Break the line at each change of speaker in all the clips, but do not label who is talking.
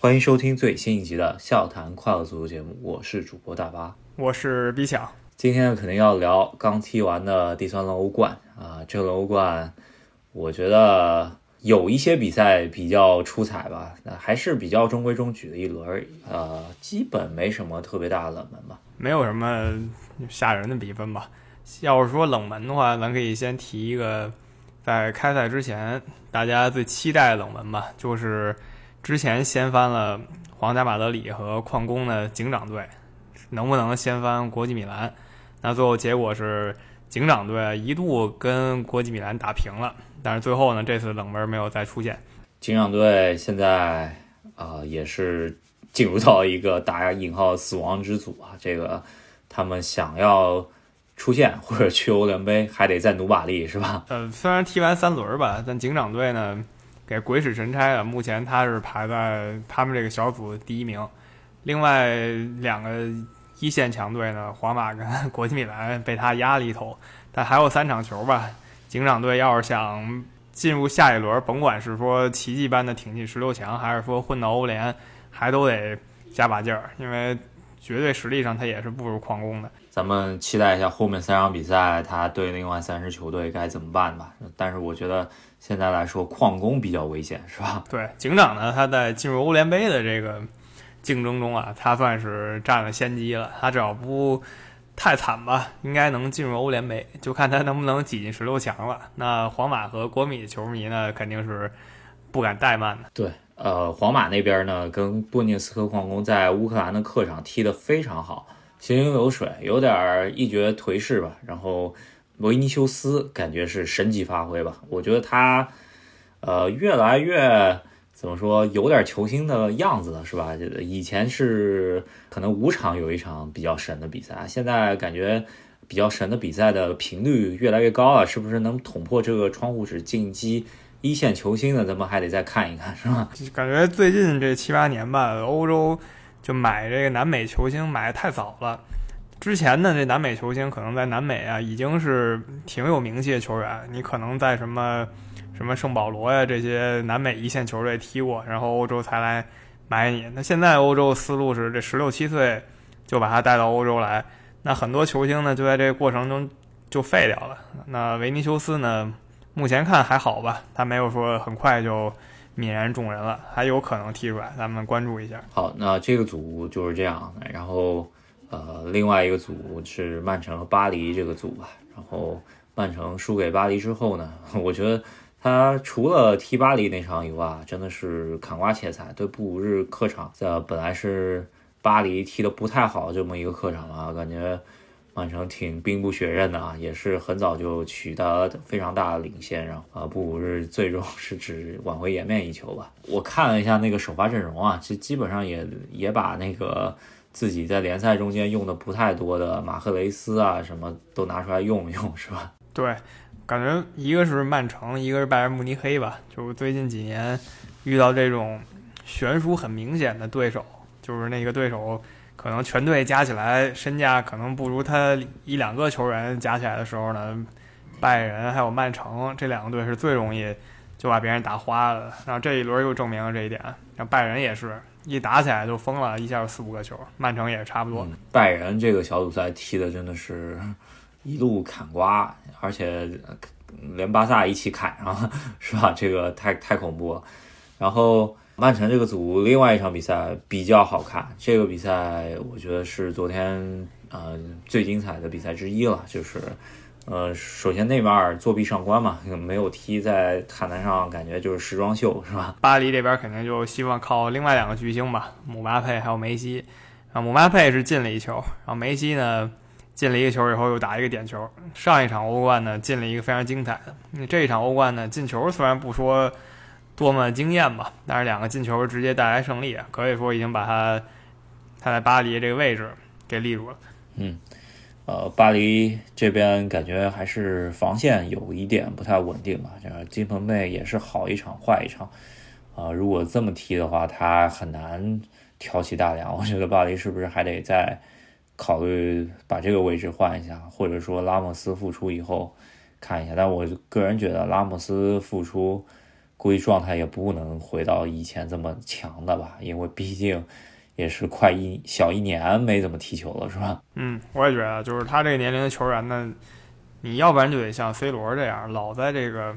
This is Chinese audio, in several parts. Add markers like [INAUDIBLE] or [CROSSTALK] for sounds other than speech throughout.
欢迎收听最新一集的《笑谈快乐足球》节目，我是主播大巴，
我是 B 强。
今天肯定要聊刚踢完的第三轮欧冠啊，这轮欧冠，我觉得有一些比赛比较出彩吧，那还是比较中规中矩的一轮，呃，基本没什么特别大的冷门吧，
没有什么吓人的比分吧。要是说冷门的话，咱可以先提一个，在开赛之前大家最期待的冷门吧，就是。之前掀翻了皇家马德里和矿工的警长队，能不能掀翻国际米兰？那最后结果是警长队一度跟国际米兰打平了，但是最后呢，这次冷门没有再出现。
警长队现在啊也是进入到一个打引号死亡之组啊，这个他们想要出现或者去欧联杯，还得再努把力，是吧？
呃，虽然踢完三轮吧，但警长队呢？给鬼使神差的，目前他是排在他们这个小组第一名。另外两个一线强队呢，皇马跟 [LAUGHS] 国际米兰被他压了一头。但还有三场球吧，警长队要是想进入下一轮，甭管是说奇迹般的挺进十六强，还是说混到欧联，还都得加把劲儿，因为绝对实力上他也是不如矿工的。
咱们期待一下后面三场比赛，他对另外三支球队该怎么办吧。但是我觉得。现在来说，矿工比较危险，是吧？[LAUGHS]
对，警长呢，他在进入欧联杯的这个竞争中啊，他算是占了先机了。他只要不太惨吧，应该能进入欧联杯，就看他能不能挤进十六强了。那皇马和国米球迷呢，肯定是不敢怠慢的。
对，呃，皇马那边呢，跟布涅斯克矿工在乌克兰的客场踢得非常好，行云流水，有点一蹶颓势吧。然后。维尼修斯感觉是神级发挥吧？我觉得他，呃，越来越怎么说，有点球星的样子了，是吧？以前是可能五场有一场比较神的比赛，现在感觉比较神的比赛的频率越来越高了，是不是能捅破这个窗户纸进击一线球星的？咱们还得再看一看，是吧？
感觉最近这七八年吧，欧洲就买这个南美球星买的太早了。之前呢，这南美球星可能在南美啊已经是挺有名气的球员，你可能在什么什么圣保罗呀这些南美一线球队踢过，然后欧洲才来买你。那现在欧洲思路是这十六七岁就把他带到欧洲来，那很多球星呢就在这个过程中就废掉了。那维尼修斯呢，目前看还好吧，他没有说很快就泯然众人了，还有可能踢出来，咱们关注一下。
好，那这个组就是这样，然后。呃，另外一个组是曼城和巴黎这个组吧。然后曼城输给巴黎之后呢，[LAUGHS] 我觉得他除了踢巴黎那场以外，真的是砍瓜切菜。对布鲁日客场，在，本来是巴黎踢的不太好这么一个客场啊，感觉曼城挺兵不血刃的啊，也是很早就取得非常大的领先，然后啊，布鲁日最终是只挽回颜面一球吧。我看了一下那个首发阵容啊，其实基本上也也把那个。自己在联赛中间用的不太多的马赫雷斯啊，什么都拿出来用一用，是吧？
对，感觉一个是曼城，一个是拜仁慕尼黑吧。就是最近几年遇到这种悬殊很明显的对手，就是那个对手可能全队加起来身价可能不如他一两个球员加起来的时候呢，拜仁还有曼城这两个队是最容易就把别人打花了。然后这一轮又证明了这一点，然后拜仁也是。一打起来就疯了，一下四五个球。曼城也差不多。
拜仁这个小组赛踢的真的是一路砍瓜，而且连巴萨一起砍上，是吧？这个太太恐怖了。然后曼城这个组另外一场比赛比较好看，这个比赛我觉得是昨天呃最精彩的比赛之一了，就是。呃，首先内马尔作弊上官嘛，没有踢在看台上，感觉就是时装秀，是吧？
巴黎这边肯定就希望靠另外两个巨星吧，姆巴佩还有梅西。啊，姆巴佩是进了一球，然后梅西呢进了一个球以后又打一个点球。上一场欧冠呢进了一个非常精彩的，这一场欧冠呢进球虽然不说多么惊艳吧，但是两个进球直接带来胜利，可以说已经把他他在巴黎这个位置给立住了。
嗯。呃，巴黎这边感觉还是防线有一点不太稳定吧。这个金彭内也是好一场坏一场，啊，如果这么踢的话，他很难挑起大梁。[LAUGHS] 我觉得巴黎是不是还得再考虑把这个位置换一下，或者说拉莫斯复出以后看一下。但我个人觉得拉莫斯复出，估计状态也不能回到以前这么强的吧，因为毕竟也是快一小一年没怎么踢球了，是吧？
嗯，我也觉得，就是他这个年龄的球员呢，你要不然就得像 C 罗这样，老在这个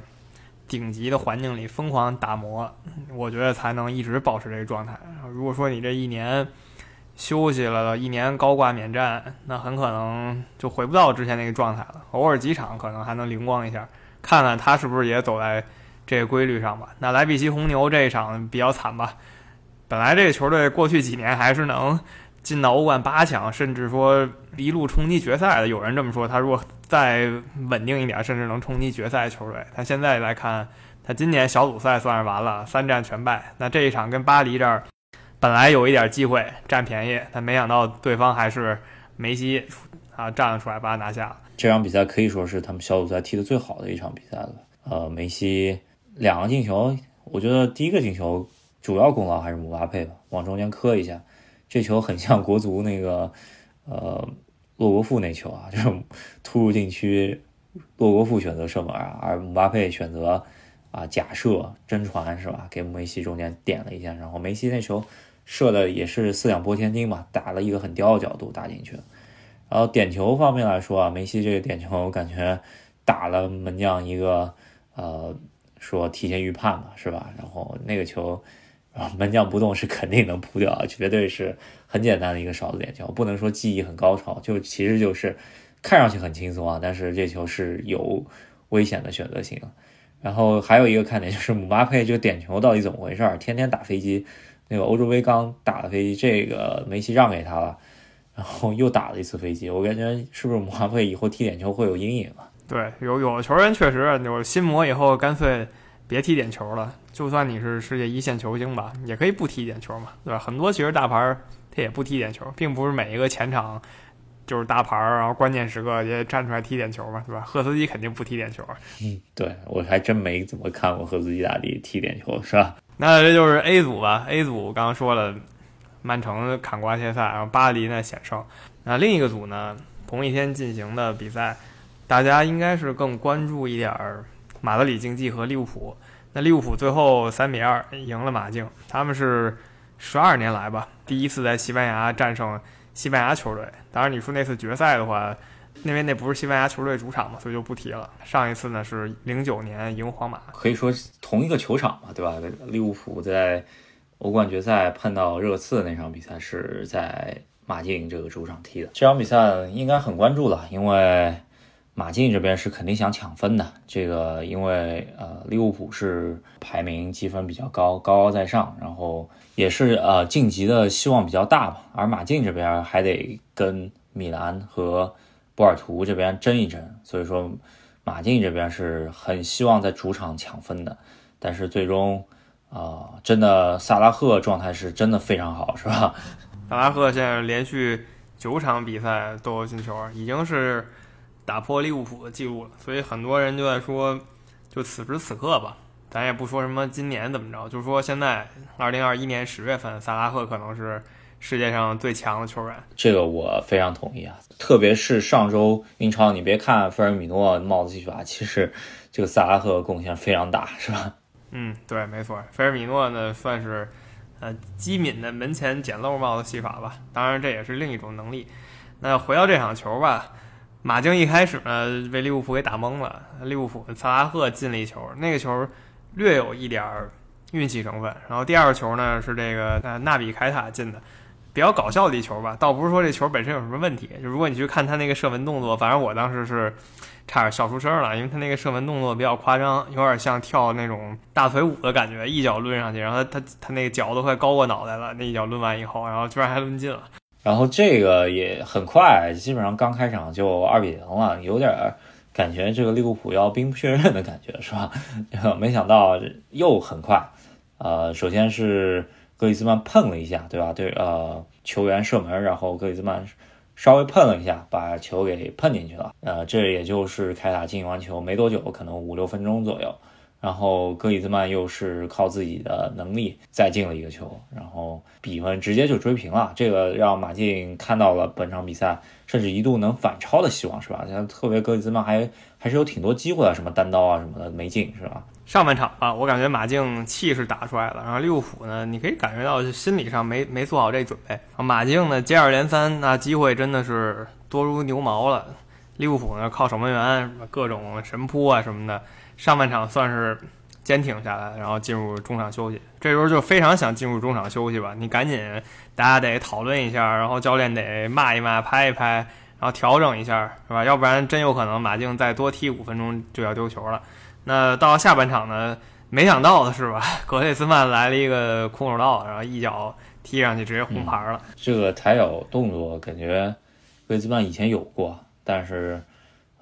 顶级的环境里疯狂打磨，我觉得才能一直保持这个状态。如果说你这一年休息了，一年高挂免战，那很可能就回不到之前那个状态了。偶尔几场可能还能灵光一下，看看他是不是也走在。这个规律上吧，那莱比锡红牛这一场比较惨吧。本来这个球队过去几年还是能进到欧冠八强，甚至说一路冲击决赛的。有人这么说，他如果再稳定一点，甚至能冲击决赛球队。他现在来看，他今年小组赛算是完了，三战全败。那这一场跟巴黎这儿本来有一点机会占便宜，但没想到对方还是梅西啊站了出来把他拿下了。
这场比赛可以说是他们小组赛踢的最好的一场比赛了。呃，梅西。两个进球，我觉得第一个进球主要功劳还是姆巴佩吧，往中间磕一下，这球很像国足那个呃洛国富那球啊，[LAUGHS] 就是突入禁区，洛国富选择射门啊，而姆巴佩选择啊假射真传是吧？给梅西中间点了一下，然后梅西那球射的也是四两拨千斤嘛，打了一个很刁的角度打进去然后点球方面来说啊，梅西这个点球我感觉打了门将一个呃。说提前预判嘛，是吧？然后那个球，门将不动是肯定能扑掉，绝对是很简单的一个勺子点球，不能说技艺很高超，就其实就是看上去很轻松啊，但是这球是有危险的选择性。然后还有一个看点就是姆巴佩这个点球到底怎么回事？天天打飞机，那个欧洲杯刚打的飞机，这个梅西让给他了，然后又打了一次飞机，我感觉是不是姆巴佩以后踢点球会有阴影啊？
对，有有的球员确实有心魔，以后干脆别踢点球了。就算你是世界一线球星吧，也可以不踢点球嘛，对吧？很多其实大牌他也不踢点球，并不是每一个前场就是大牌，然后关键时刻也站出来踢点球嘛，对吧？赫斯基肯定不踢点球。
嗯，对我还真没怎么看过赫斯基大帝踢点球，是吧？
那这就是 A 组吧。A 组刚刚说了，曼城砍瓜切菜，然后巴黎呢险胜。那另一个组呢，同一天进行的比赛。大家应该是更关注一点儿马德里竞技和利物浦。那利物浦最后三比二赢了马竞，他们是十二年来吧第一次在西班牙战胜西班牙球队。当然，你说那次决赛的话，因为那不是西班牙球队主场嘛，所以就不提了。上一次呢是零九年赢皇马，
可以说同一个球场嘛，对吧？利物浦在欧冠决赛碰到热刺那场比赛是在马竞这个主场踢的。这场比赛应该很关注了，因为。马竞这边是肯定想抢分的，这个因为呃利物浦是排名积分比较高，高高在上，然后也是呃晋级的希望比较大吧，而马竞这边还得跟米兰和波尔图这边争一争，所以说马竞这边是很希望在主场抢分的，但是最终啊真的萨拉赫状态是真的非常好，是吧？[LAUGHS]
萨拉赫现在连续九场比赛都有进球，已经是。打破利物浦的记录了，所以很多人就在说，就此时此刻吧，咱也不说什么今年怎么着，就说现在二零二一年十月份，萨拉赫可能是世界上最强的球员。
这个我非常同意啊，特别是上周英超，你别看菲尔米诺帽子戏法，其实这个萨拉赫贡献非常大，是吧？
嗯，对，没错，菲尔米诺呢算是呃机敏的门前捡漏帽子戏法吧，当然这也是另一种能力。那回到这场球吧。马竞一开始呢被利物浦给打懵了，利物浦的萨拉赫进了一球，那个球略有一点运气成分。然后第二个球呢是这个呃纳比凯塔进的，比较搞笑的一球吧，倒不是说这球本身有什么问题，就如果你去看他那个射门动作，反正我当时是差点笑出声了，因为他那个射门动作比较夸张，有点像跳那种大腿舞的感觉，一脚抡上去，然后他他他那个脚都快高过脑袋了，那一脚抡完以后，然后居然还抡进了。
然后这个也很快，基本上刚开场就二比零了，有点感觉这个利物浦要兵不血刃的感觉，是吧？[LAUGHS] 没想到又很快，呃，首先是格里兹曼碰了一下，对吧？对，呃，球员射门，然后格里兹曼稍微碰了一下，把球给碰进去了。呃，这也就是凯塔进完球没多久，可能五六分钟左右，然后格里兹曼又是靠自己的能力再进了一个球，然后比分直接就追平了。这个让马竞看到了本场比赛甚至一度能反超的希望，是吧？像特别格里兹曼还还是有挺多机会的，什么单刀啊什么的没进，是吧？
上半场啊，我感觉马竞气势打出来了，然后利物浦呢，你可以感觉到心理上没没做好这准备。马竞呢接二连三，那机会真的是多如牛毛了。利物浦呢靠守门员各种神扑啊什么的。上半场算是坚挺下来，然后进入中场休息。这时候就非常想进入中场休息吧，你赶紧，大家得讨论一下，然后教练得骂一骂、拍一拍，然后调整一下，是吧？要不然真有可能马竞再多踢五分钟就要丢球了。那到下半场呢？没想到的是吧？格雷斯曼来了一个空手道，然后一脚踢上去，直接红牌了。
这个抬脚动作感觉格雷斯曼以前有过，但是。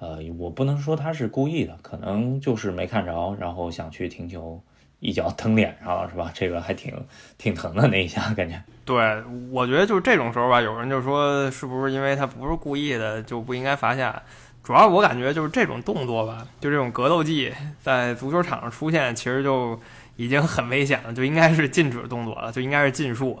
呃，我不能说他是故意的，可能就是没看着，然后想去停球，一脚蹬脸上了，是吧？这个还挺挺疼的那一下，感觉。
对，我觉得就是这种时候吧，有人就说是不是因为他不是故意的就不应该罚下？主要我感觉就是这种动作吧，就这种格斗技在足球场上出现，其实就已经很危险了，就应该是禁止动作了，就应该是禁术。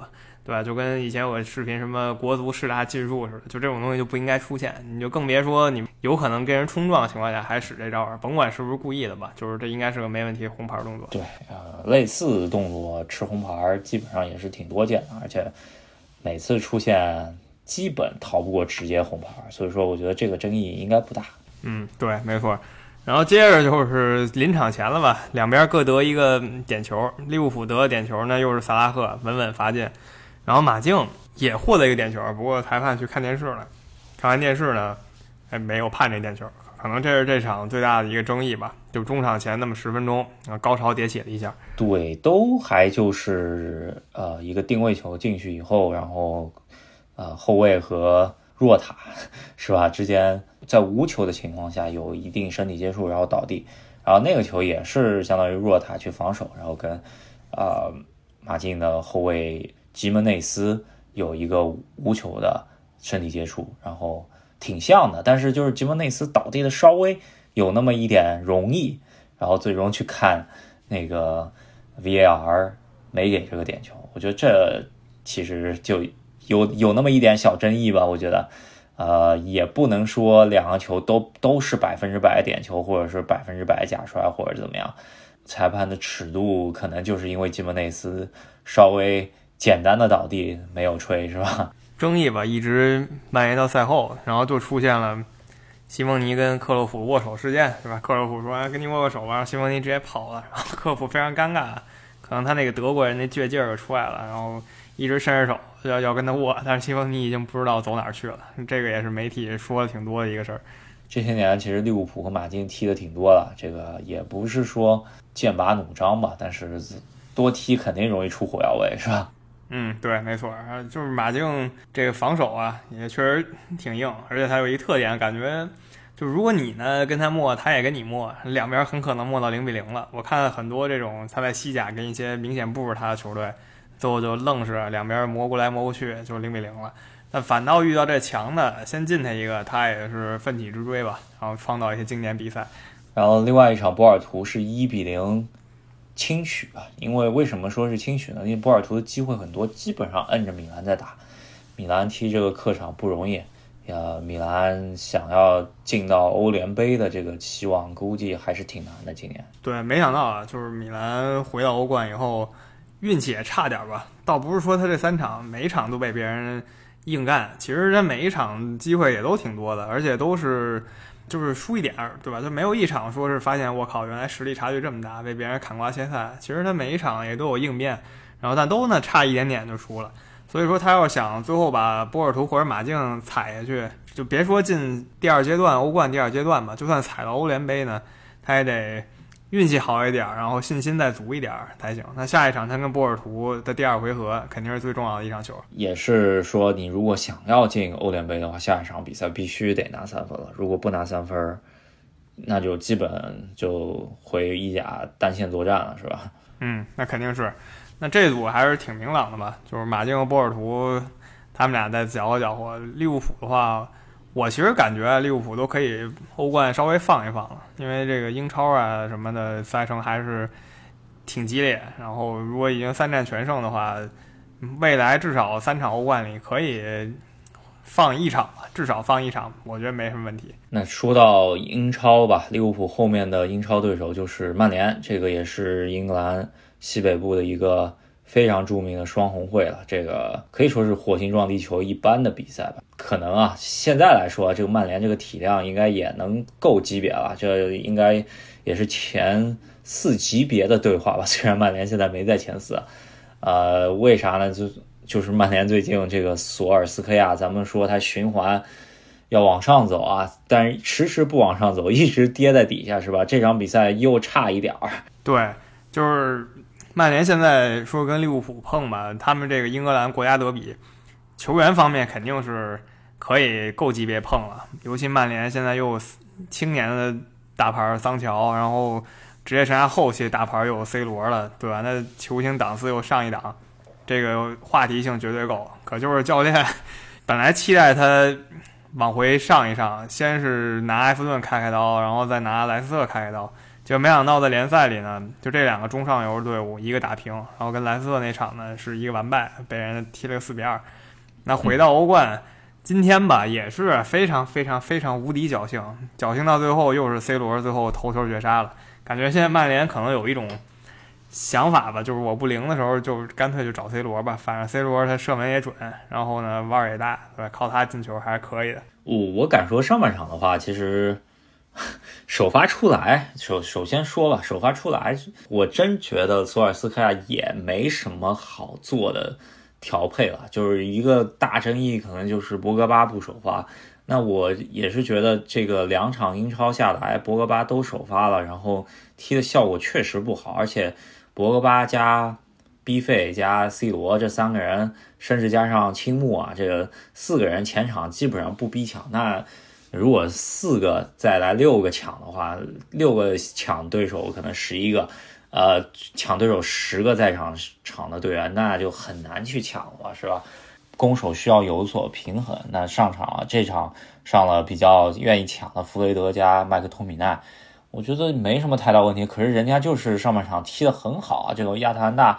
对吧？就跟以前我视频什么国足十大禁术似的，就这种东西就不应该出现。你就更别说你有可能跟人冲撞的情况下还使这招儿，甭管是不是故意的吧，就是这应该是个没问题红牌动作。
对，呃，类似动作吃红牌基本上也是挺多见的，而且每次出现基本逃不过直接红牌，所以说我觉得这个争议应该不大。
嗯，对，没错。然后接着就是临场前了吧，两边各得一个点球，利物浦得点球呢，又是萨拉赫稳稳罚进。然后马竞也获得一个点球，不过裁判去看电视了，看完电视呢，还没有判这点球，可能这是这场最大的一个争议吧。就中场前那么十分钟，啊，高潮迭起了一下。
对，都还就是呃一个定位球进去以后，然后呃后卫和若塔是吧之间在无球的情况下有一定身体接触，然后倒地，然后那个球也是相当于若塔去防守，然后跟呃马竞的后卫。吉门内斯有一个无球的身体接触，然后挺像的，但是就是吉门内斯倒地的稍微有那么一点容易，然后最终去看那个 VAR 没给这个点球，我觉得这其实就有有那么一点小争议吧。我觉得，呃，也不能说两个球都都是百分之百点球，或者是百分之百假摔，或者怎么样，裁判的尺度可能就是因为吉门内斯稍微。简单的倒地没有吹是吧？
争议吧，一直蔓延到赛后，然后就出现了西蒙尼跟克洛普握手事件是吧？克洛普说：“跟你握个手吧。”西蒙尼直接跑了，然后克洛普非常尴尬，可能他那个德国人那倔劲儿出来了，然后一直伸着手要要跟他握，但是西蒙尼已经不知道走哪儿去了。这个也是媒体说的挺多的一个事儿。
这些年其实利物浦和马竞踢的挺多了，这个也不是说剑拔弩张吧，但是多踢肯定容易出火药味是吧？
嗯，对，没错，就是马竞这个防守啊，也确实挺硬，而且他有一特点，感觉就如果你呢跟他磨，他也跟你磨，两边很可能磨到零比零了。我看很多这种他在西甲跟一些明显不如他的球队，最后就愣是两边磨过来磨过去，就零比零了。但反倒遇到这强的，先进他一个，他也是奋起直追吧，然后创造一些经典比赛。
然后另外一场波尔图是一比零。轻取吧，因为为什么说是轻取呢？因为波尔图的机会很多，基本上摁着米兰在打。米兰踢这个客场不容易，呃，米兰想要进到欧联杯的这个期望，估计还是挺难的。今年
对，没想到啊，就是米兰回到欧冠以后，运气也差点吧。倒不是说他这三场每场都被别人硬干，其实他每一场机会也都挺多的，而且都是。就是输一点儿，对吧？就没有一场说是发现我靠，原来实力差距这么大，被别人砍瓜切菜。其实他每一场也都有应变，然后但都呢差一点点就输了。所以说他要想最后把波尔图或者马竞踩下去，就别说进第二阶段欧冠第二阶段吧，就算踩到欧联杯呢，他也得。运气好一点，然后信心再足一点才行。那下一场他跟波尔图的第二回合肯定是最重要的一场球。
也是说，你如果想要进欧联杯的话，下一场比赛必须得拿三分了。如果不拿三分，那就基本就回意甲单线作战了，是吧？
嗯，那肯定是。那这组还是挺明朗的吧？就是马竞和波尔图，他们俩再搅和搅和。利物浦的话。我其实感觉利物浦都可以欧冠稍微放一放了，因为这个英超啊什么的赛程还是挺激烈。然后如果已经三战全胜的话，未来至少三场欧冠里可以放一场，至少放一场，我觉得没什么问题。
那说到英超吧，利物浦后面的英超对手就是曼联，这个也是英格兰西北部的一个。非常著名的双红会了，这个可以说是火星撞地球一般的比赛吧。可能啊，现在来说，这个曼联这个体量应该也能够级别了，这应该也是前四级别的对话吧。[LAUGHS] 虽然曼联现在没在前四，呃，为啥呢？就就是曼联最近这个索尔斯克亚，咱们说他循环要往上走啊，但是迟迟不往上走，一直跌在底下，是吧？这场比赛又差一点儿。
对，就是。曼联现在说跟利物浦碰吧，他们这个英格兰国家德比，球员方面肯定是可以够级别碰了。尤其曼联现在又青年的大牌桑乔，然后职业生涯后期大牌又有 C 罗了，对吧？那球星档次又上一档，这个话题性绝对够。可就是教练 [LAUGHS] 本来期待他往回上一上，先是拿埃弗顿开开刀，然后再拿莱斯特开开刀。就没想到在联赛里呢，就这两个中上游队伍一个打平，然后跟莱斯特那场呢是一个完败，被人踢了个四比二。那回到欧冠，今天吧也是非常非常非常无敌侥幸，侥幸到最后又是 C 罗最后头球绝杀了。感觉现在曼联可能有一种想法吧，就是我不灵的时候就干脆就找 C 罗吧，反正 C 罗他射门也准，然后呢腕儿也大，对吧？靠他进球还是可以的。
我我敢说上半场的话，其实。[LAUGHS] 首发出来，首首先说吧，首发出来，我真觉得索尔斯克亚也没什么好做的调配了，就是一个大争议，可能就是博格巴不首发。那我也是觉得这个两场英超下来，博格巴都首发了，然后踢的效果确实不好，而且博格巴加 B 费加 C 罗这三个人，甚至加上青木啊，这个四个人前场基本上不逼抢，那。如果四个再来六个抢的话，六个抢对手可能十一个，呃，抢对手十个在场场的队员，那就很难去抢了，是吧？攻守需要有所平衡。那上场这场上了比较愿意抢的弗雷德加麦克托米奈，我觉得没什么太大问题。可是人家就是上半场踢得很好啊，这个亚特兰大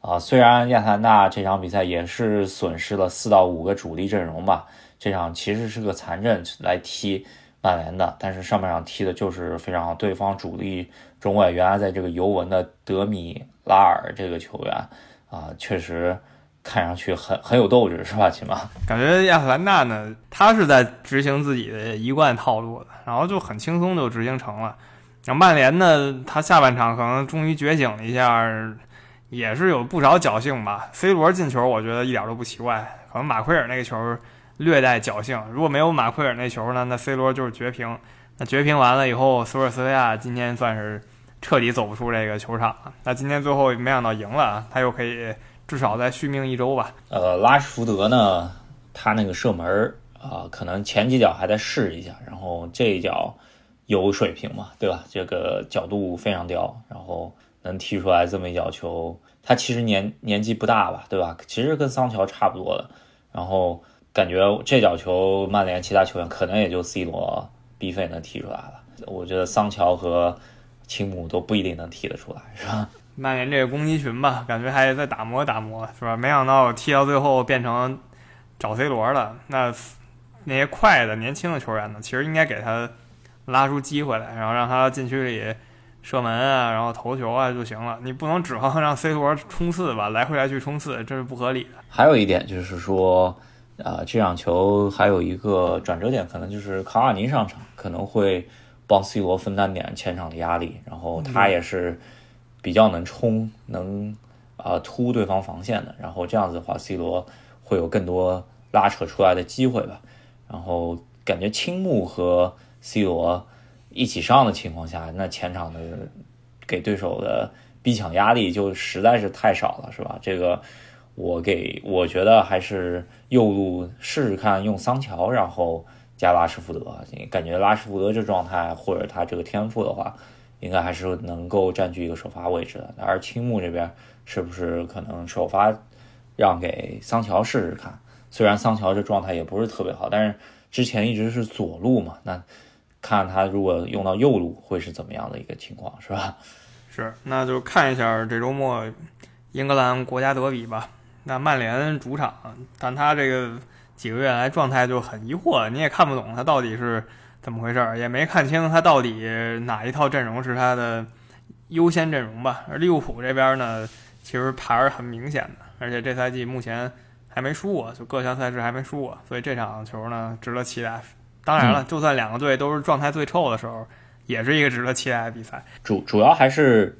啊，虽然亚特兰大这场比赛也是损失了四到五个主力阵容吧。这场其实是个残阵来踢曼联的，但是上半场踢的就是非常好。对方主力中卫原来在这个尤文的德米拉尔这个球员啊，确实看上去很很有斗志，是吧？起码
感觉亚特兰大呢，他是在执行自己的一贯套路的，然后就很轻松就执行成了。然后曼联呢，他下半场可能终于觉醒了一下，也是有不少侥幸吧。C 罗进球，我觉得一点都不奇怪，可能马奎尔那个球。略带侥幸，如果没有马奎尔那球呢？那 C 罗就是绝平。那绝平完了以后，索尔斯维亚今天算是彻底走不出这个球场了。那今天最后没想到赢了，他又可以至少再续命一周吧。
呃，拉什福德呢，他那个射门啊，可能前几脚还在试一下，然后这一脚有水平嘛，对吧？这个角度非常刁，然后能踢出来这么一脚球。他其实年年纪不大吧，对吧？其实跟桑乔差不多的，然后。感觉这脚球，曼联其他球员可能也就 C 罗、B 费能踢出来了。我觉得桑乔和青木都不一定能踢得出来，是吧？[LAUGHS]
曼联这个攻击群吧，感觉还得再打磨打磨，是吧？没想到踢到最后变成找 C 罗了。那那些快的年轻的球员呢？其实应该给他拉出机会来，然后让他禁区里射门啊，然后投球啊就行了。你不能指望让 C 罗冲刺吧，来回来去冲刺，这是不合理的。
还有一点就是说。啊，这场球还有一个转折点，可能就是卡瓦尼上场，可能会帮 C 罗分担点前场的压力。然后他也是比较能冲，能啊突对方防线的。然后这样子的话，C 罗会有更多拉扯出来的机会吧。然后感觉青木和 C 罗一起上的情况下，那前场的给对手的逼抢压力就实在是太少了，是吧？这个。我给我觉得还是右路试试看用桑乔，然后加拉什福德，感觉拉什福德这状态或者他这个天赋的话，应该还是能够占据一个首发位置的。而青木这边是不是可能首发让给桑乔试试看？虽然桑乔这状态也不是特别好，但是之前一直是左路嘛，那看他如果用到右路会是怎么样的一个情况，是吧？
是，那就看一下这周末英格兰国家德比吧。那曼联主场，但他这个几个月来状态就很疑惑，你也看不懂他到底是怎么回事儿，也没看清他到底哪一套阵容是他的优先阵容吧。而利物浦这边呢，其实牌儿很明显的，而且这赛季目前还没输过，就各项赛事还没输过，所以这场球呢值得期待。当然了，就算两个队都是状态最臭的时候，也是一个值得期待的比赛。
主主要还是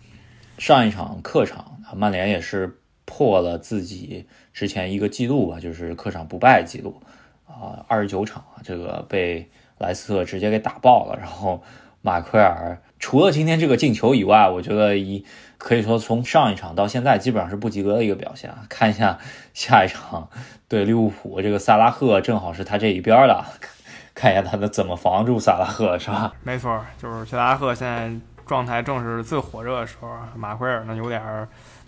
上一场客场，曼联也是。破了自己之前一个记录吧，就是客场不败记录啊，二十九场啊，这个被莱斯特直接给打爆了。然后马奎尔除了今天这个进球以外，我觉得一可以说从上一场到现在基本上是不及格的一个表现啊。看一下 [LAUGHS] 下一场对利物浦，这个萨拉赫正好是他这一边的，看一下他能怎么防住萨拉赫，是吧？
没错，就是萨拉赫现在状态正是最火热的时候，马奎尔呢有点。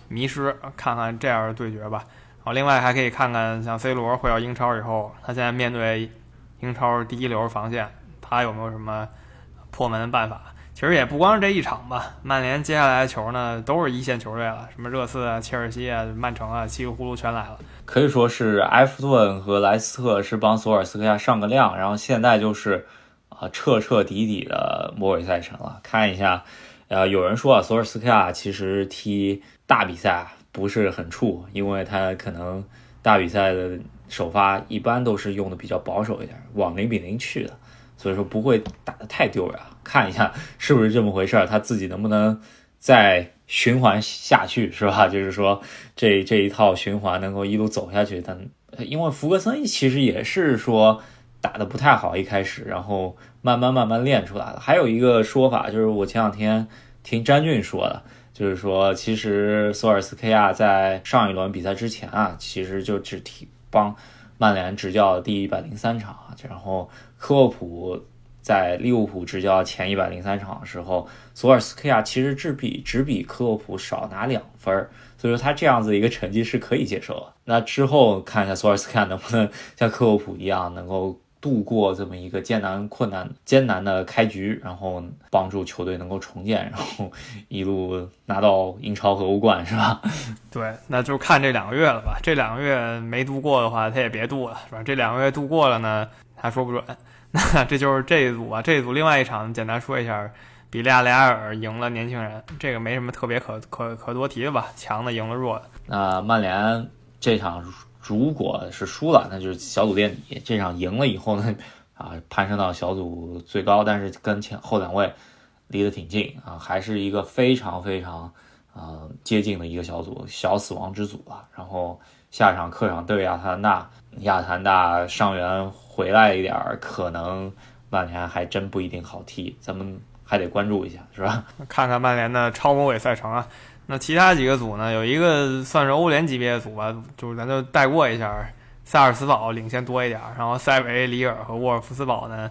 迷失，看看这样的对决吧。好，另外还可以看看像 C 罗回到英超以后，他现在面对英超第一流防线，他有没有什么破门的办法？其实也不光是这一场吧。曼联接下来的球呢，都是一线球队了，什么热刺啊、切尔西啊、曼城啊，稀里糊涂全来了。
可以说是埃弗顿和莱斯特是帮索尔斯克亚上个量，然后现在就是啊彻彻底底的魔鬼赛程了。看一下，呃，有人说啊，索尔斯克亚其实踢。大比赛不是很怵，因为他可能大比赛的首发一般都是用的比较保守一点，往零比零去的，所以说不会打得太丢人。看一下是不是这么回事儿，他自己能不能再循环下去，是吧？就是说这这一套循环能够一路走下去。但因为福格森其实也是说打得不太好，一开始，然后慢慢慢慢练出来了。还有一个说法就是我前两天听詹俊说的。就是说，其实索尔斯克亚在上一轮比赛之前啊，其实就只替帮曼联执教第一百零三场然后科沃普在利物浦执教前一百零三场的时候，索尔斯克亚其实只比只比科沃普少拿两分，所以说他这样子一个成绩是可以接受的。那之后看一下索尔斯克亚能不能像科沃普一样能够。度过这么一个艰难、困难、艰难的开局，然后帮助球队能够重建，然后一路拿到英超和欧冠，是吧？
对，那就看这两个月了吧。这两个月没度过的话，他也别度了，是吧？这两个月度过了呢，他说不准。那这就是这一组啊。这一组另外一场，简单说一下，比利亚雷亚尔赢了年轻人，这个没什么特别可可可多提的吧？强的赢了弱的。
那曼联这场。如果是输了，那就是小组垫底；这场赢了以后呢，[LAUGHS] 啊，攀升到小组最高，但是跟前后两位离得挺近啊，还是一个非常非常啊接近的一个小组，小死亡之组吧。然后下场客场对亚特兰大，亚特兰大上元回来一点儿，可能曼联还真不一定好踢，咱们还得关注一下，是吧？
看看曼联的超魔鬼赛程啊。那其他几个组呢？有一个算是欧联级别的组吧，就是咱就带过一下，萨尔茨堡领先多一点，然后塞维里尔和沃尔夫斯堡呢，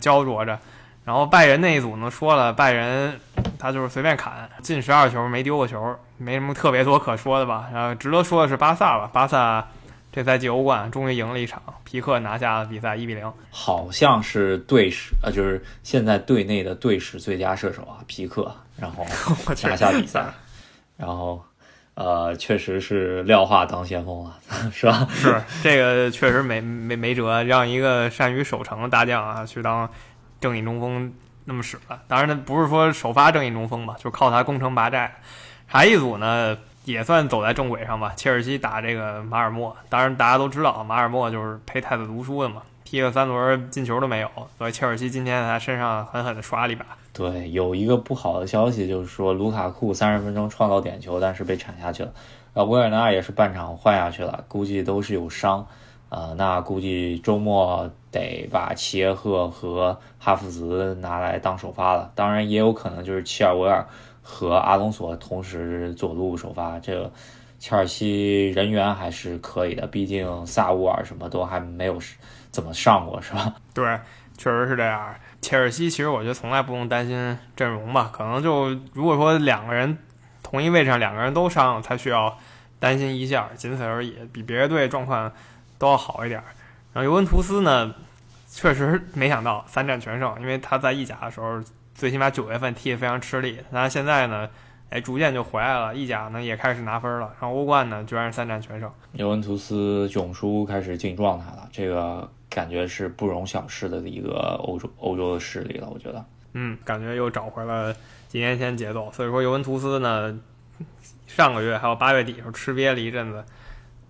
焦灼着。然后拜仁那一组呢，说了拜仁他就是随便砍，进十二球没丢过球，没什么特别多可说的吧。然后值得说的是巴萨吧，巴萨这赛季欧冠终于赢了一场，皮克拿下了比赛一比零，
好像是队史呃，就是现在队内的队史最佳射手啊，皮克，然后 [LAUGHS] 拿下比赛。然后，呃，确实是廖化当先锋了，[LAUGHS] 是吧？[LAUGHS]
是这个确实没没没辙，让一个善于守城的大将啊去当正义中锋那么使了。当然，他不是说首发正义中锋吧，就靠他攻城拔寨。还一组呢，也算走在正轨上吧。切尔西打这个马尔默，当然大家都知道，马尔默就是陪太子读书的嘛，踢了三轮进球都没有，所以切尔西今天在他身上狠狠地刷了一把。
对，有一个不好的消息，就是说卢卡库三十分钟创造点球，但是被铲下去了。呃，维尔纳也是半场换下去了，估计都是有伤。呃，那估计周末得把齐耶赫和哈弗茨拿来当首发了。当然，也有可能就是切尔维尔和阿隆索同时左路首发。这个切尔西人员还是可以的，毕竟萨乌尔什么都还没有怎么上过，是吧？
对，确实是这样。切尔西其实我觉得从来不用担心阵容吧，可能就如果说两个人同一位置上两个人都伤了，才需要担心一下，仅此而已，比别的队状况都要好一点。然后尤文图斯呢，确实没想到三战全胜，因为他在意甲的时候，最起码九月份踢得非常吃力。那现在呢，哎，逐渐就回来了，意甲呢也开始拿分了，然后欧冠呢居然是三战全胜。
尤文图斯囧叔开始进状态了，这个感觉是不容小视的一个欧洲欧洲的势力了，我觉得。
嗯，感觉又找回了几年前节奏。所以说尤文图斯呢，上个月还有八月底时候吃瘪了一阵子。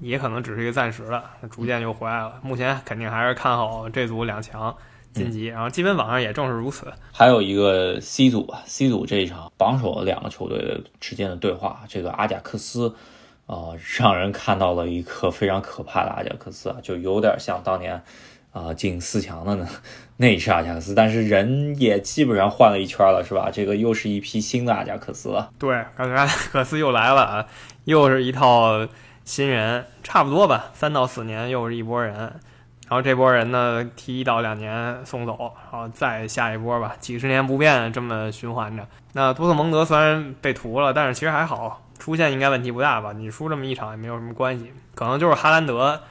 也可能只是一个暂时的，逐渐就回来了。目前肯定还是看好这组两强晋级，然后基本榜上也正是如此。
还有一个 C 组吧，C 组这一场榜首两个球队之间的对话，这个阿贾克斯，呃，让人看到了一个非常可怕的阿贾克斯啊，就有点像当年啊进四强的那那是阿贾克斯，但是人也基本上换了一圈了，是吧？这个又是一批新的阿贾克斯了。
对，感觉阿贾克斯又来了啊，又是一套。新人差不多吧，三到四年又是一波人，然后这波人呢踢一到两年送走，然后再下一波吧，几十年不变这么循环着。那多特蒙德虽然被屠了，但是其实还好，出现应该问题不大吧？你输这么一场也没有什么关系，可能就是哈兰德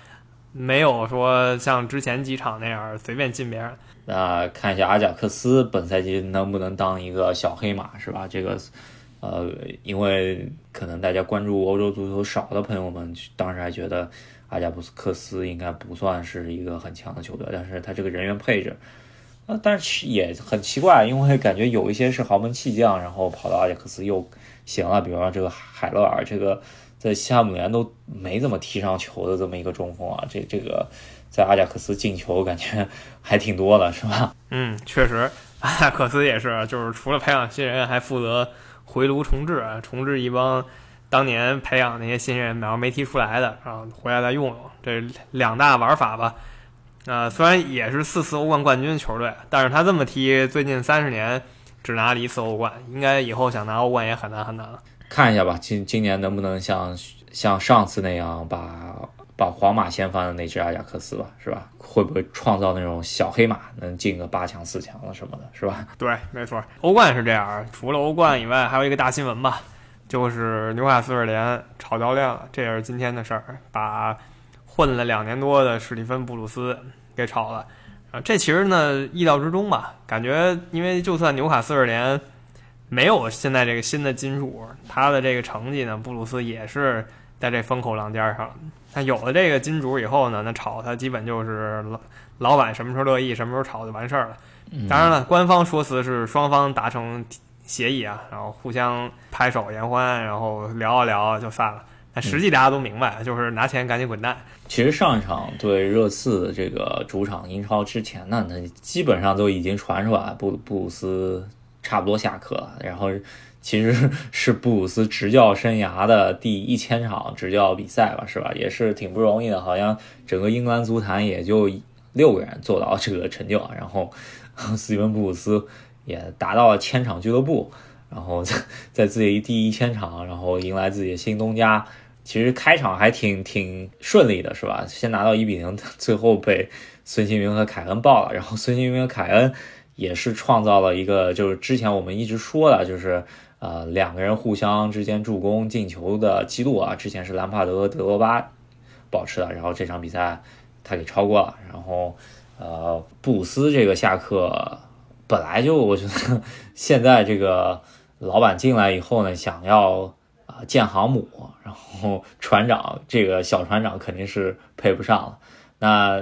没有说像之前几场那样随便进别人。
那看一下阿贾克斯本赛季能不能当一个小黑马是吧？这个。呃，因为可能大家关注欧洲足球少的朋友们，当时还觉得阿贾布斯克斯应该不算是一个很强的球队，但是他这个人员配置，呃，但是也很奇怪，因为感觉有一些是豪门弃将，然后跑到阿贾克斯又行了，比如说这个海勒尔，这个在西汉姆联都没怎么踢上球的这么一个中锋啊，这这个在阿贾克斯进球感觉 [LAUGHS] 还挺多的，是吧？
嗯，确实，阿贾克斯也是，就是除了培养新人，还负责。回炉重置，重置一帮当年培养那些新人，然后没踢出来的，然后回来再用用，这两大玩法吧。呃，虽然也是四次欧冠冠军球队，但是他这么踢，最近三十年只拿了一次欧冠，应该以后想拿欧冠也很难很难了。
看一下吧，今今年能不能像像上次那样把。把皇马掀翻的那只阿贾克斯吧，是吧？会不会创造那种小黑马，能进个八强、四强了什么的，是吧？
对，没错。欧冠是这样，除了欧冠以外，还有一个大新闻吧，就是纽卡斯尔联炒教练，这也是今天的事儿，把混了两年多的史蒂芬布鲁斯给炒了。啊，这其实呢意料之中吧，感觉因为就算纽卡斯尔联没有现在这个新的金主，他的这个成绩呢，布鲁斯也是在这风口浪尖上。他有了这个金主以后呢，那炒他基本就是老老板什么时候乐意什么时候炒就完事儿了。当然了，官方说辞是双方达成协议啊，然后互相拍手言欢，然后聊一聊就散了。但实际大家都明白，就是拿钱赶紧滚蛋。
其实上一场对热刺这个主场英超之前呢，那基本上都已经传出来布布鲁斯差不多下课了，然后。其实 [LAUGHS] 是布鲁斯执教生涯的第一千场执教比赛吧，是吧？也是挺不容易的。好像整个英格兰足坛也就六个人做到这个成就。然后 [LAUGHS] 斯蒂芬布鲁斯也达到了千场俱乐部，然后在在自己第一千场，然后迎来自己的新东家。其实开场还挺挺顺利的，是吧？先拿到一比零，[LAUGHS] 最后被孙兴民和凯恩爆了。然后孙兴民和凯恩也是创造了一个，就是之前我们一直说的，就是。呃，两个人互相之间助攻进球的记录啊，之前是兰帕德德罗巴保持的，然后这场比赛他给超过了。然后，呃，布鲁斯这个下课本来就我觉得 [LAUGHS] 现在这个老板进来以后呢，想要啊建航母，然后船长这个小船长肯定是配不上了。那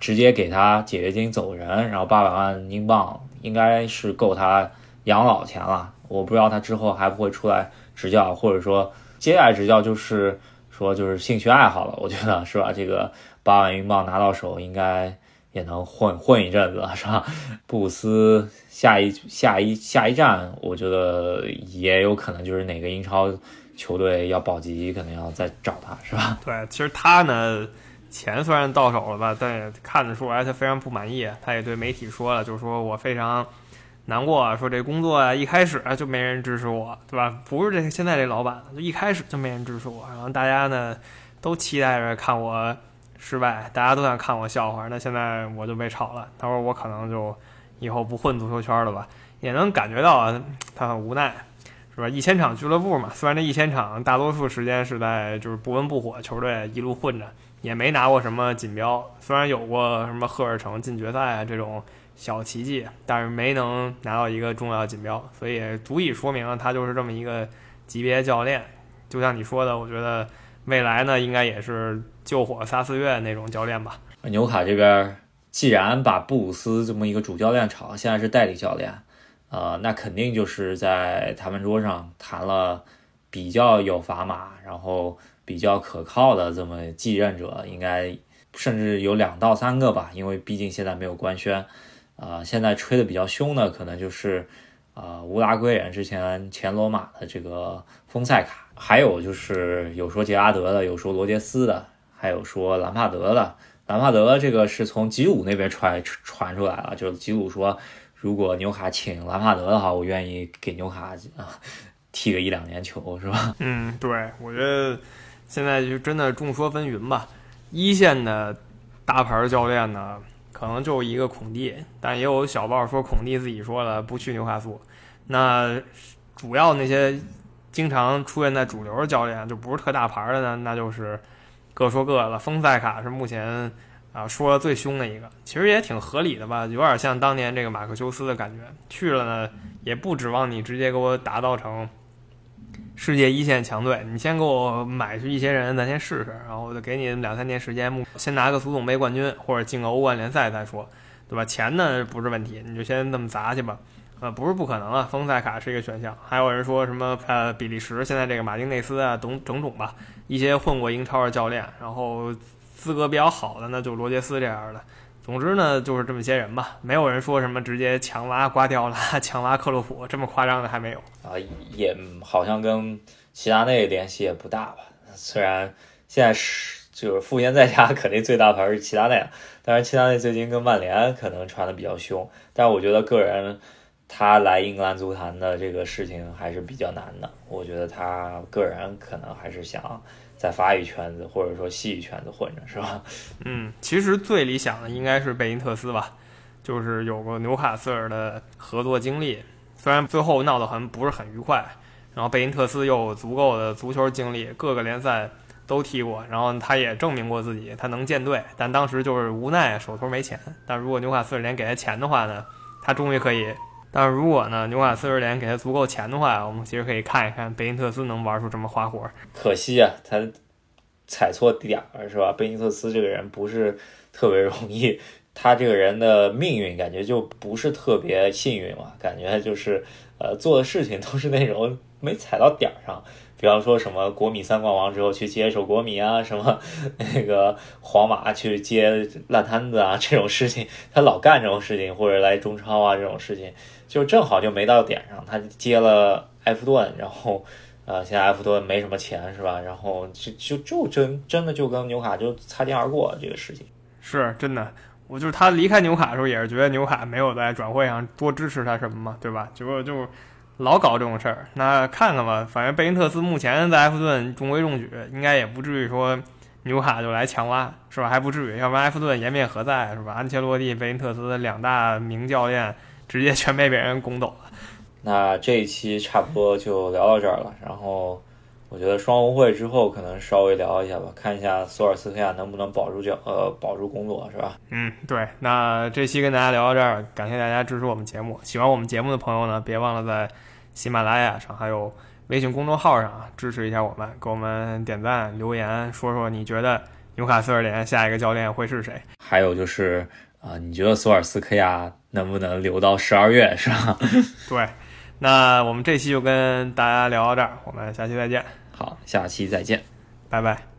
直接给他解约金走人，然后八百万英镑应该是够他养老钱了。我不知道他之后还不会出来执教，或者说接下来执教就是说就是兴趣爱好了。我觉得是吧？这个八万英镑拿到手，应该也能混混一阵子，是吧？布鲁斯下一下一下一站，我觉得也有可能就是哪个英超球队要保级，可能要再找他，是吧？
对，其实他呢，钱虽然到手了吧，但也看得出来他非常不满意。他也对媒体说了，就是说我非常。难过说这工作啊，一开始就没人支持我，对吧？不是这现在这老板，就一开始就没人支持我，然后大家呢都期待着看我失败，大家都想看我笑话。那现在我就被炒了，他说我可能就以后不混足球圈了吧？也能感觉到，他很无奈，是吧？一千场俱乐部嘛，虽然这一千场大多数时间是在就是不温不火球队一路混着，也没拿过什么锦标，虽然有过什么赫尔城进决赛啊这种小奇迹，但是没能拿到一个重要锦标，所以足以说明他就是这么一个级别教练。就像你说的，我觉得未来呢，应该也是救火仨四月那种教练吧。
纽卡这边既然把布鲁斯这么一个主教练炒，现在是代理教练，呃，那肯定就是在谈判桌上谈了比较有砝码，然后。比较可靠的这么继任者，应该甚至有两到三个吧，因为毕竟现在没有官宣。啊，现在吹的比较凶的，可能就是啊乌拉圭人之前前罗马的这个丰塞卡，还有就是有说杰拉德的，有说罗杰斯的，还有说兰帕德的。兰帕德这个是从吉鲁那边传传出来了，就是吉鲁说，如果纽卡请兰帕德的话，我愿意给纽卡啊 [LAUGHS] 踢个一两年球，是吧？
嗯，对，我觉得。现在就真的众说纷纭吧。一线的大牌教练呢，可能就一个孔蒂，但也有小报说孔蒂自己说了不去纽卡素。那主要那些经常出现在主流的教练，就不是特大牌的呢，那就是各说各的了。丰塞卡是目前啊说的最凶的一个，其实也挺合理的吧，有点像当年这个马克修斯的感觉。去了呢，也不指望你直接给我打造成。世界一线强队，你先给我买去一些人，咱先试试，然后再给你两三年时间，目先拿个足总杯冠军或者进个欧冠联赛再说，对吧？钱呢不是问题，你就先这么砸去吧。呃，不是不可能啊，丰塞卡是一个选项，还有人说什么呃比利时现在这个马丁内斯啊，等种种吧，一些混过英超的教练，然后资格比较好的呢，就罗杰斯这样的。总之呢，就是这么些人吧，没有人说什么直接强挖瓜掉了、[LAUGHS] 强挖克洛普这么夸张的还没有
啊，也好像跟齐达内联系也不大吧。虽然现在是就是复员在家，[LAUGHS] 肯定最大牌是齐达内，但是齐达内最近跟曼联可能传的比较凶。但是我觉得个人他来英格兰足坛的这个事情还是比较难的，我觉得他个人可能还是想。在法语圈子或者说西语圈子混着是吧？
嗯，其实最理想的应该是贝因特斯吧，就是有个纽卡斯尔的合作经历，虽然最后闹得很不是很愉快，然后贝因特斯又有足够的足球经历，各个联赛都踢过，然后他也证明过自己他能建队，但当时就是无奈手头没钱。但如果纽卡斯尔连给他钱的话呢，他终于可以。但是如果呢，纽卡斯尔联给他足够钱的话，我们其实可以看一看贝因特斯能玩出什么花活。
可惜啊，他踩错点儿是吧？贝因特斯这个人不是特别容易，他这个人的命运感觉就不是特别幸运嘛，感觉就是呃做的事情都是那种没踩到点儿上。比方说什么国米三冠王之后去接手国米啊，什么那个皇马去接烂摊子啊，这种事情他老干这种事情，或者来中超啊这种事情，就正好就没到点上。他接了埃弗顿，然后 [LAUGHS] 呃现在埃弗顿没什么钱是吧？然后就就就真真的就跟纽卡就擦肩而过这个事情，
是真的。我就是他离开纽卡的时候也是觉得纽卡没有在转会上多支持他什么嘛，对吧？结果就。老搞这种事儿，那看看吧。反正贝因特斯目前在埃弗顿中规中矩，应该也不至于说纽卡就来强挖，是吧？还不至于，要不然埃弗顿颜面何在，是吧？安切洛蒂、贝因特斯两大名教练直接全被别人攻走了。[LAUGHS]
那这一期差不多就聊到这儿了。然后我觉得双红会之后可能稍微聊一下吧，看一下索尔斯克亚能不能保住脚呃保住工作，是吧？
嗯，对。那这期跟大家聊到这儿，感谢大家支持我们节目。喜欢我们节目的朋友呢，别忘了在。喜马拉雅上还有微信公众号上啊，支持一下我们，给我们点赞、留言，说说你觉得纽卡斯尔联下一个教练会是谁？
还有就是啊，你觉得索尔斯克亚能不能留到十二月，是吧？[LAUGHS]
对，那我们这期就跟大家聊到这儿，我们下期再见。
好，下期再见，
拜拜。